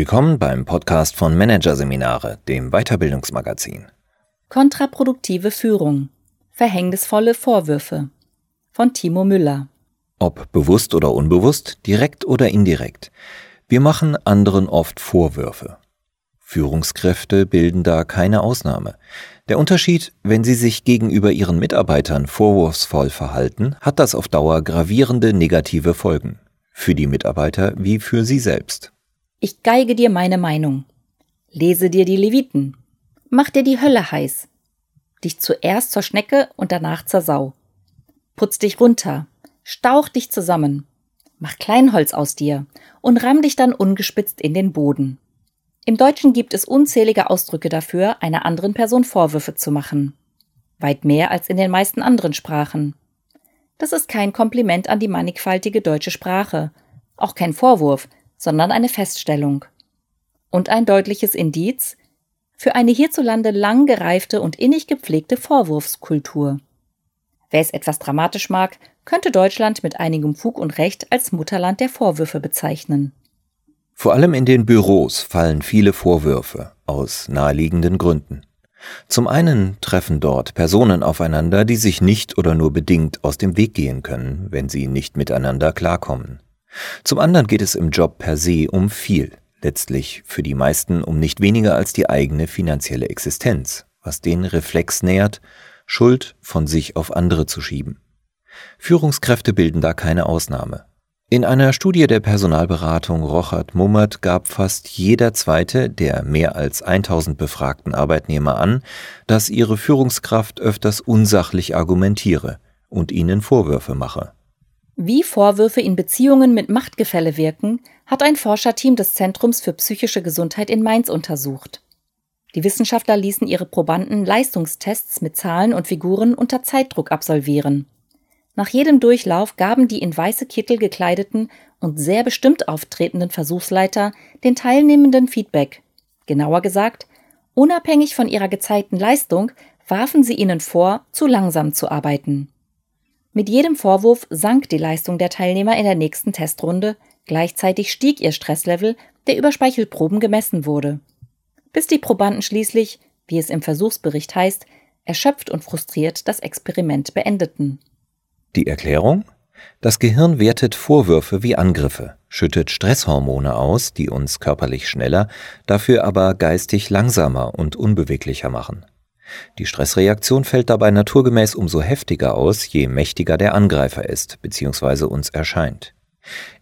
Willkommen beim Podcast von Managerseminare, dem Weiterbildungsmagazin. Kontraproduktive Führung. Verhängnisvolle Vorwürfe. Von Timo Müller. Ob bewusst oder unbewusst, direkt oder indirekt. Wir machen anderen oft Vorwürfe. Führungskräfte bilden da keine Ausnahme. Der Unterschied, wenn sie sich gegenüber ihren Mitarbeitern vorwurfsvoll verhalten, hat das auf Dauer gravierende negative Folgen. Für die Mitarbeiter wie für sie selbst. Ich geige dir meine Meinung. Lese dir die Leviten. Mach dir die Hölle heiß. Dich zuerst zur Schnecke und danach zur Sau. Putz dich runter. Stauch dich zusammen. Mach Kleinholz aus dir und ramm dich dann ungespitzt in den Boden. Im Deutschen gibt es unzählige Ausdrücke dafür, einer anderen Person Vorwürfe zu machen. Weit mehr als in den meisten anderen Sprachen. Das ist kein Kompliment an die mannigfaltige deutsche Sprache, auch kein Vorwurf, sondern eine Feststellung. Und ein deutliches Indiz für eine hierzulande lang gereifte und innig gepflegte Vorwurfskultur. Wer es etwas dramatisch mag, könnte Deutschland mit einigem Fug und Recht als Mutterland der Vorwürfe bezeichnen. Vor allem in den Büros fallen viele Vorwürfe aus naheliegenden Gründen. Zum einen treffen dort Personen aufeinander, die sich nicht oder nur bedingt aus dem Weg gehen können, wenn sie nicht miteinander klarkommen. Zum anderen geht es im Job per se um viel, letztlich für die meisten um nicht weniger als die eigene finanzielle Existenz, was den Reflex nährt, Schuld von sich auf andere zu schieben. Führungskräfte bilden da keine Ausnahme. In einer Studie der Personalberatung Rochert Mummert gab fast jeder zweite der mehr als 1000 befragten Arbeitnehmer an, dass ihre Führungskraft öfters unsachlich argumentiere und ihnen Vorwürfe mache. Wie Vorwürfe in Beziehungen mit Machtgefälle wirken, hat ein Forscherteam des Zentrums für psychische Gesundheit in Mainz untersucht. Die Wissenschaftler ließen ihre Probanden Leistungstests mit Zahlen und Figuren unter Zeitdruck absolvieren. Nach jedem Durchlauf gaben die in weiße Kittel gekleideten und sehr bestimmt auftretenden Versuchsleiter den Teilnehmenden Feedback. Genauer gesagt, unabhängig von ihrer gezeigten Leistung warfen sie ihnen vor, zu langsam zu arbeiten. Mit jedem Vorwurf sank die Leistung der Teilnehmer in der nächsten Testrunde, gleichzeitig stieg ihr Stresslevel, der über Speichelproben gemessen wurde. Bis die Probanden schließlich, wie es im Versuchsbericht heißt, erschöpft und frustriert das Experiment beendeten. Die Erklärung? Das Gehirn wertet Vorwürfe wie Angriffe, schüttet Stresshormone aus, die uns körperlich schneller, dafür aber geistig langsamer und unbeweglicher machen. Die Stressreaktion fällt dabei naturgemäß umso heftiger aus, je mächtiger der Angreifer ist bzw. uns erscheint.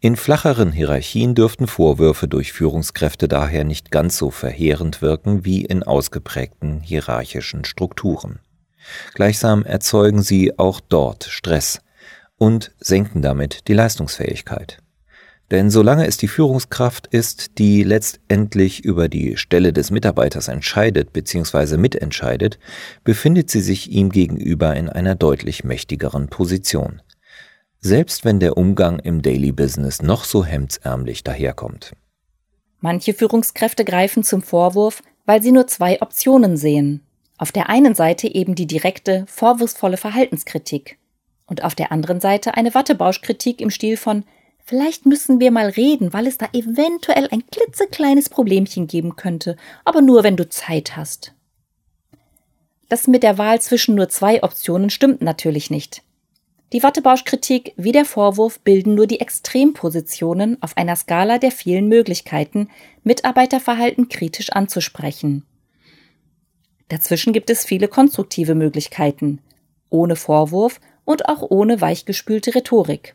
In flacheren Hierarchien dürften Vorwürfe durch Führungskräfte daher nicht ganz so verheerend wirken wie in ausgeprägten hierarchischen Strukturen. Gleichsam erzeugen sie auch dort Stress und senken damit die Leistungsfähigkeit. Denn solange es die Führungskraft ist, die letztendlich über die Stelle des Mitarbeiters entscheidet bzw. mitentscheidet, befindet sie sich ihm gegenüber in einer deutlich mächtigeren Position. Selbst wenn der Umgang im Daily Business noch so hemdsärmlich daherkommt. Manche Führungskräfte greifen zum Vorwurf, weil sie nur zwei Optionen sehen. Auf der einen Seite eben die direkte, vorwurfsvolle Verhaltenskritik und auf der anderen Seite eine Wattebauschkritik im Stil von Vielleicht müssen wir mal reden, weil es da eventuell ein klitzekleines Problemchen geben könnte, aber nur wenn du Zeit hast. Das mit der Wahl zwischen nur zwei Optionen stimmt natürlich nicht. Die Wattebauschkritik wie der Vorwurf bilden nur die Extrempositionen auf einer Skala der vielen Möglichkeiten, Mitarbeiterverhalten kritisch anzusprechen. Dazwischen gibt es viele konstruktive Möglichkeiten, ohne Vorwurf und auch ohne weichgespülte Rhetorik.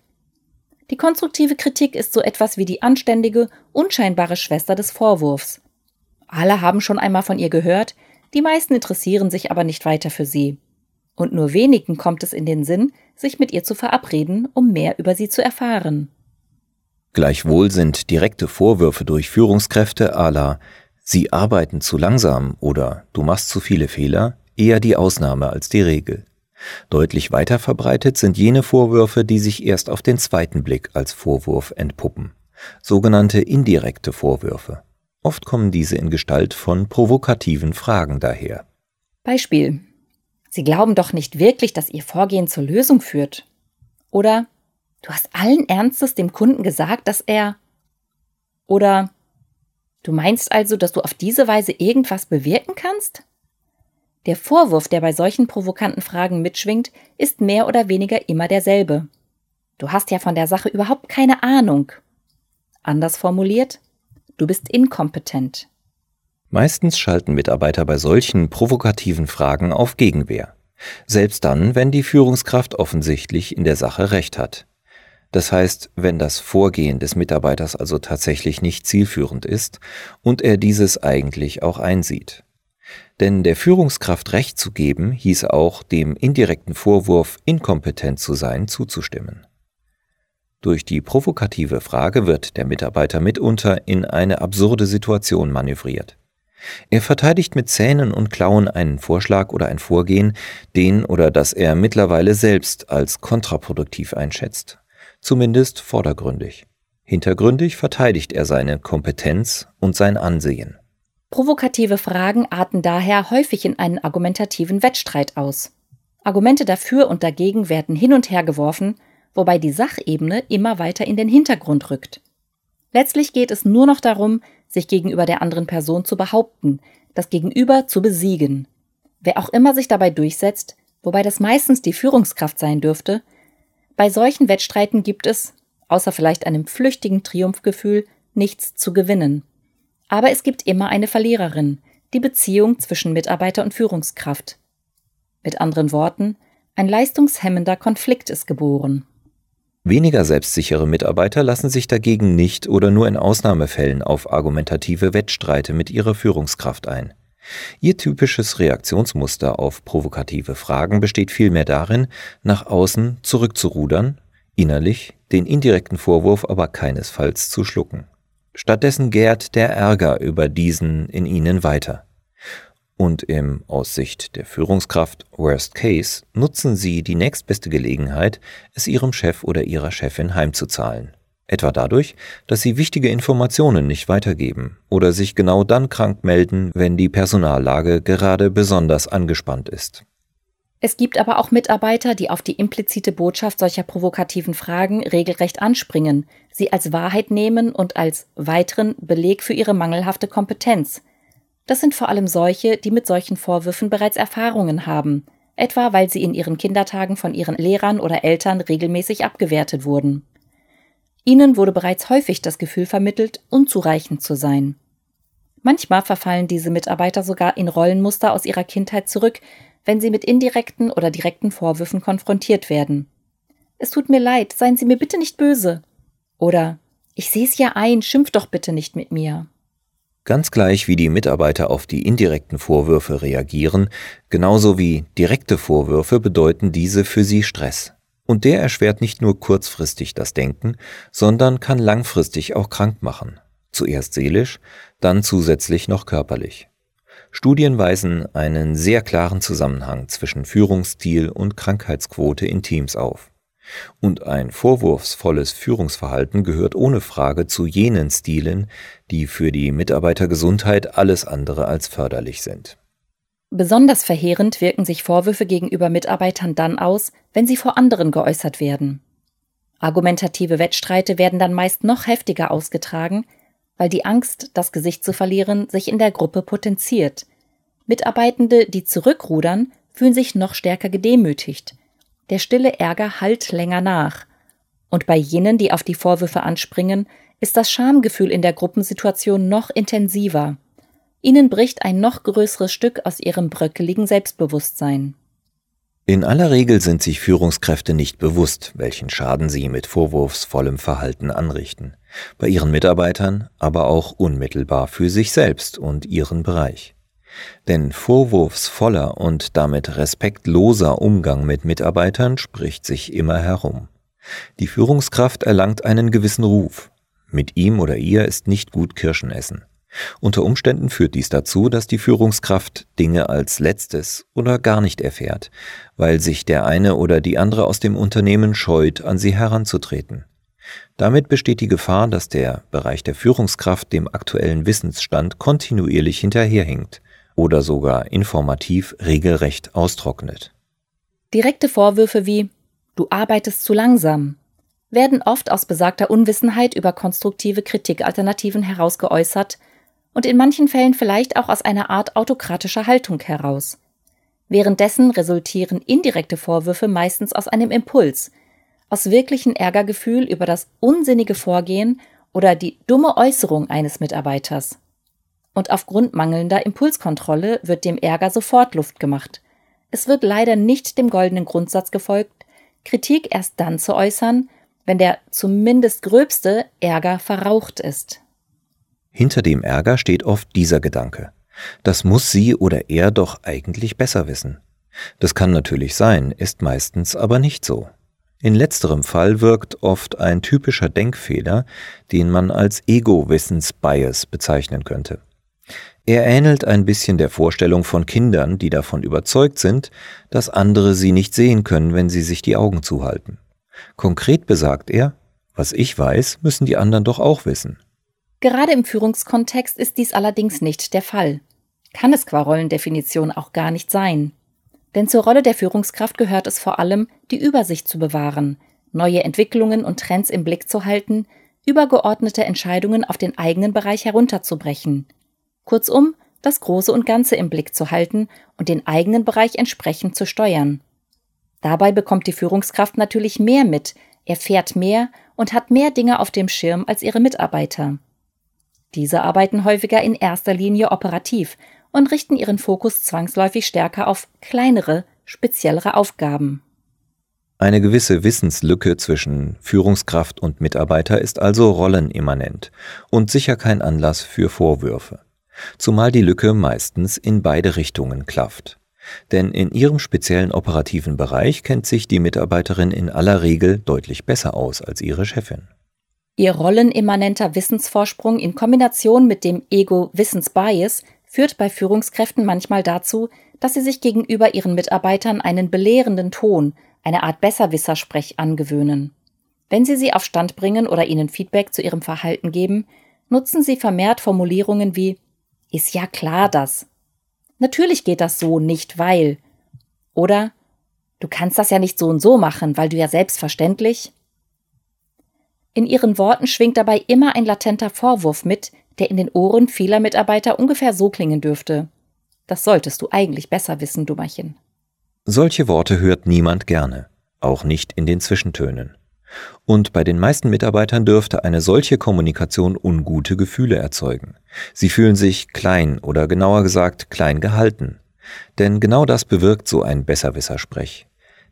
Die konstruktive Kritik ist so etwas wie die anständige, unscheinbare Schwester des Vorwurfs. Alle haben schon einmal von ihr gehört, die meisten interessieren sich aber nicht weiter für sie. Und nur wenigen kommt es in den Sinn, sich mit ihr zu verabreden, um mehr über sie zu erfahren. Gleichwohl sind direkte Vorwürfe durch Führungskräfte à la Sie arbeiten zu langsam oder du machst zu viele Fehler eher die Ausnahme als die Regel. Deutlich weiter verbreitet sind jene Vorwürfe, die sich erst auf den zweiten Blick als Vorwurf entpuppen, sogenannte indirekte Vorwürfe. Oft kommen diese in Gestalt von provokativen Fragen daher. Beispiel. Sie glauben doch nicht wirklich, dass Ihr Vorgehen zur Lösung führt. Oder Du hast allen Ernstes dem Kunden gesagt, dass er. Oder Du meinst also, dass du auf diese Weise irgendwas bewirken kannst? Der Vorwurf, der bei solchen provokanten Fragen mitschwingt, ist mehr oder weniger immer derselbe. Du hast ja von der Sache überhaupt keine Ahnung. Anders formuliert, du bist inkompetent. Meistens schalten Mitarbeiter bei solchen provokativen Fragen auf Gegenwehr. Selbst dann, wenn die Führungskraft offensichtlich in der Sache recht hat. Das heißt, wenn das Vorgehen des Mitarbeiters also tatsächlich nicht zielführend ist und er dieses eigentlich auch einsieht. Denn der Führungskraft Recht zu geben, hieß auch, dem indirekten Vorwurf, inkompetent zu sein, zuzustimmen. Durch die provokative Frage wird der Mitarbeiter mitunter in eine absurde Situation manövriert. Er verteidigt mit Zähnen und Klauen einen Vorschlag oder ein Vorgehen, den oder das er mittlerweile selbst als kontraproduktiv einschätzt, zumindest vordergründig. Hintergründig verteidigt er seine Kompetenz und sein Ansehen. Provokative Fragen arten daher häufig in einen argumentativen Wettstreit aus. Argumente dafür und dagegen werden hin und her geworfen, wobei die Sachebene immer weiter in den Hintergrund rückt. Letztlich geht es nur noch darum, sich gegenüber der anderen Person zu behaupten, das Gegenüber zu besiegen. Wer auch immer sich dabei durchsetzt, wobei das meistens die Führungskraft sein dürfte, bei solchen Wettstreiten gibt es, außer vielleicht einem flüchtigen Triumphgefühl, nichts zu gewinnen. Aber es gibt immer eine Verliererin, die Beziehung zwischen Mitarbeiter und Führungskraft. Mit anderen Worten, ein leistungshemmender Konflikt ist geboren. Weniger selbstsichere Mitarbeiter lassen sich dagegen nicht oder nur in Ausnahmefällen auf argumentative Wettstreite mit ihrer Führungskraft ein. Ihr typisches Reaktionsmuster auf provokative Fragen besteht vielmehr darin, nach außen zurückzurudern, innerlich den indirekten Vorwurf aber keinesfalls zu schlucken. Stattdessen gärt der Ärger über diesen in ihnen weiter und im aus Sicht der Führungskraft Worst Case nutzen sie die nächstbeste Gelegenheit, es ihrem Chef oder ihrer Chefin heimzuzahlen. Etwa dadurch, dass sie wichtige Informationen nicht weitergeben oder sich genau dann krank melden, wenn die Personallage gerade besonders angespannt ist. Es gibt aber auch Mitarbeiter, die auf die implizite Botschaft solcher provokativen Fragen regelrecht anspringen, sie als Wahrheit nehmen und als weiteren Beleg für ihre mangelhafte Kompetenz, das sind vor allem solche, die mit solchen Vorwürfen bereits Erfahrungen haben, etwa weil sie in ihren Kindertagen von ihren Lehrern oder Eltern regelmäßig abgewertet wurden. Ihnen wurde bereits häufig das Gefühl vermittelt, unzureichend zu sein. Manchmal verfallen diese Mitarbeiter sogar in Rollenmuster aus ihrer Kindheit zurück, wenn sie mit indirekten oder direkten Vorwürfen konfrontiert werden. Es tut mir leid, seien Sie mir bitte nicht böse. Oder ich sehe es ja ein, schimpf doch bitte nicht mit mir. Ganz gleich wie die Mitarbeiter auf die indirekten Vorwürfe reagieren, genauso wie direkte Vorwürfe bedeuten diese für sie Stress. Und der erschwert nicht nur kurzfristig das Denken, sondern kann langfristig auch krank machen. Zuerst seelisch, dann zusätzlich noch körperlich. Studien weisen einen sehr klaren Zusammenhang zwischen Führungsstil und Krankheitsquote in Teams auf. Und ein vorwurfsvolles Führungsverhalten gehört ohne Frage zu jenen Stilen, die für die Mitarbeitergesundheit alles andere als förderlich sind. Besonders verheerend wirken sich Vorwürfe gegenüber Mitarbeitern dann aus, wenn sie vor anderen geäußert werden. Argumentative Wettstreite werden dann meist noch heftiger ausgetragen, weil die Angst, das Gesicht zu verlieren, sich in der Gruppe potenziert. Mitarbeitende, die zurückrudern, fühlen sich noch stärker gedemütigt, der stille Ärger hallt länger nach. Und bei jenen, die auf die Vorwürfe anspringen, ist das Schamgefühl in der Gruppensituation noch intensiver. Ihnen bricht ein noch größeres Stück aus ihrem bröckeligen Selbstbewusstsein. In aller Regel sind sich Führungskräfte nicht bewusst, welchen Schaden sie mit vorwurfsvollem Verhalten anrichten, bei ihren Mitarbeitern, aber auch unmittelbar für sich selbst und ihren Bereich. Denn vorwurfsvoller und damit respektloser Umgang mit Mitarbeitern spricht sich immer herum. Die Führungskraft erlangt einen gewissen Ruf. Mit ihm oder ihr ist nicht gut Kirschen essen. Unter Umständen führt dies dazu, dass die Führungskraft Dinge als letztes oder gar nicht erfährt, weil sich der eine oder die andere aus dem Unternehmen scheut, an sie heranzutreten. Damit besteht die Gefahr, dass der Bereich der Führungskraft dem aktuellen Wissensstand kontinuierlich hinterherhinkt oder sogar informativ regelrecht austrocknet. Direkte Vorwürfe wie Du arbeitest zu langsam werden oft aus besagter Unwissenheit über konstruktive Kritikalternativen heraus geäußert, und in manchen Fällen vielleicht auch aus einer Art autokratischer Haltung heraus. Währenddessen resultieren indirekte Vorwürfe meistens aus einem Impuls, aus wirklichen Ärgergefühl über das unsinnige Vorgehen oder die dumme Äußerung eines Mitarbeiters. Und aufgrund mangelnder Impulskontrolle wird dem Ärger sofort Luft gemacht. Es wird leider nicht dem goldenen Grundsatz gefolgt, Kritik erst dann zu äußern, wenn der zumindest gröbste Ärger verraucht ist. Hinter dem Ärger steht oft dieser Gedanke. Das muss sie oder er doch eigentlich besser wissen. Das kann natürlich sein, ist meistens aber nicht so. In letzterem Fall wirkt oft ein typischer Denkfehler, den man als Ego-Wissens-Bias bezeichnen könnte. Er ähnelt ein bisschen der Vorstellung von Kindern, die davon überzeugt sind, dass andere sie nicht sehen können, wenn sie sich die Augen zuhalten. Konkret besagt er, was ich weiß, müssen die anderen doch auch wissen. Gerade im Führungskontext ist dies allerdings nicht der Fall. Kann es qua Rollendefinition auch gar nicht sein. Denn zur Rolle der Führungskraft gehört es vor allem, die Übersicht zu bewahren, neue Entwicklungen und Trends im Blick zu halten, übergeordnete Entscheidungen auf den eigenen Bereich herunterzubrechen. Kurzum, das Große und Ganze im Blick zu halten und den eigenen Bereich entsprechend zu steuern. Dabei bekommt die Führungskraft natürlich mehr mit, erfährt mehr und hat mehr Dinge auf dem Schirm als ihre Mitarbeiter. Diese arbeiten häufiger in erster Linie operativ und richten ihren Fokus zwangsläufig stärker auf kleinere, speziellere Aufgaben. Eine gewisse Wissenslücke zwischen Führungskraft und Mitarbeiter ist also rollenimmanent und sicher kein Anlass für Vorwürfe, zumal die Lücke meistens in beide Richtungen klafft. Denn in ihrem speziellen operativen Bereich kennt sich die Mitarbeiterin in aller Regel deutlich besser aus als ihre Chefin. Ihr rollenimmanenter Wissensvorsprung in Kombination mit dem Ego-Wissensbias führt bei Führungskräften manchmal dazu, dass sie sich gegenüber ihren Mitarbeitern einen belehrenden Ton, eine Art Besserwissersprech angewöhnen. Wenn sie sie auf Stand bringen oder ihnen Feedback zu ihrem Verhalten geben, nutzen sie vermehrt Formulierungen wie ist ja klar das Natürlich geht das so nicht, weil. Oder du kannst das ja nicht so und so machen, weil du ja selbstverständlich. In ihren Worten schwingt dabei immer ein latenter Vorwurf mit, der in den Ohren vieler Mitarbeiter ungefähr so klingen dürfte. Das solltest du eigentlich besser wissen, Dummerchen. Solche Worte hört niemand gerne, auch nicht in den Zwischentönen. Und bei den meisten Mitarbeitern dürfte eine solche Kommunikation ungute Gefühle erzeugen. Sie fühlen sich klein oder genauer gesagt klein gehalten. Denn genau das bewirkt so ein Besserwissersprech.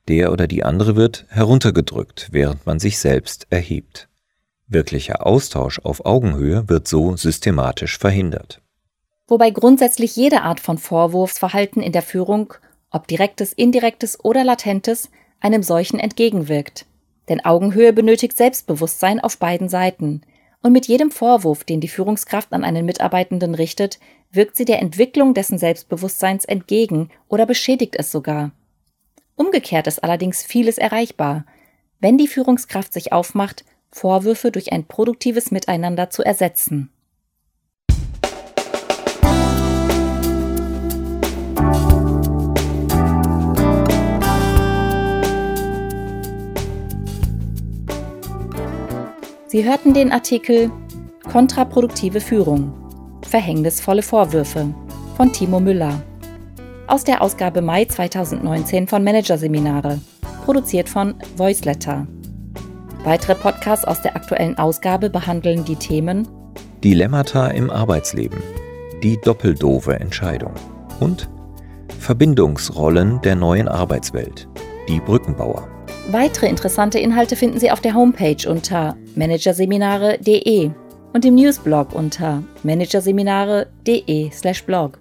Der oder die andere wird heruntergedrückt, während man sich selbst erhebt. Wirklicher Austausch auf Augenhöhe wird so systematisch verhindert. Wobei grundsätzlich jede Art von Vorwurfsverhalten in der Führung, ob direktes, indirektes oder latentes, einem solchen entgegenwirkt. Denn Augenhöhe benötigt Selbstbewusstsein auf beiden Seiten. Und mit jedem Vorwurf, den die Führungskraft an einen Mitarbeitenden richtet, wirkt sie der Entwicklung dessen Selbstbewusstseins entgegen oder beschädigt es sogar. Umgekehrt ist allerdings vieles erreichbar, wenn die Führungskraft sich aufmacht, Vorwürfe durch ein produktives Miteinander zu ersetzen. Sie hörten den Artikel Kontraproduktive Führung. Verhängnisvolle Vorwürfe von Timo Müller. Aus der Ausgabe Mai 2019 von Managerseminare, produziert von Voiceletter. Weitere Podcasts aus der aktuellen Ausgabe behandeln die Themen Dilemmata im Arbeitsleben, die doppeldove Entscheidung und Verbindungsrollen der neuen Arbeitswelt, die Brückenbauer. Weitere interessante Inhalte finden Sie auf der Homepage unter managerseminare.de und im Newsblog unter managerseminare.de/blog.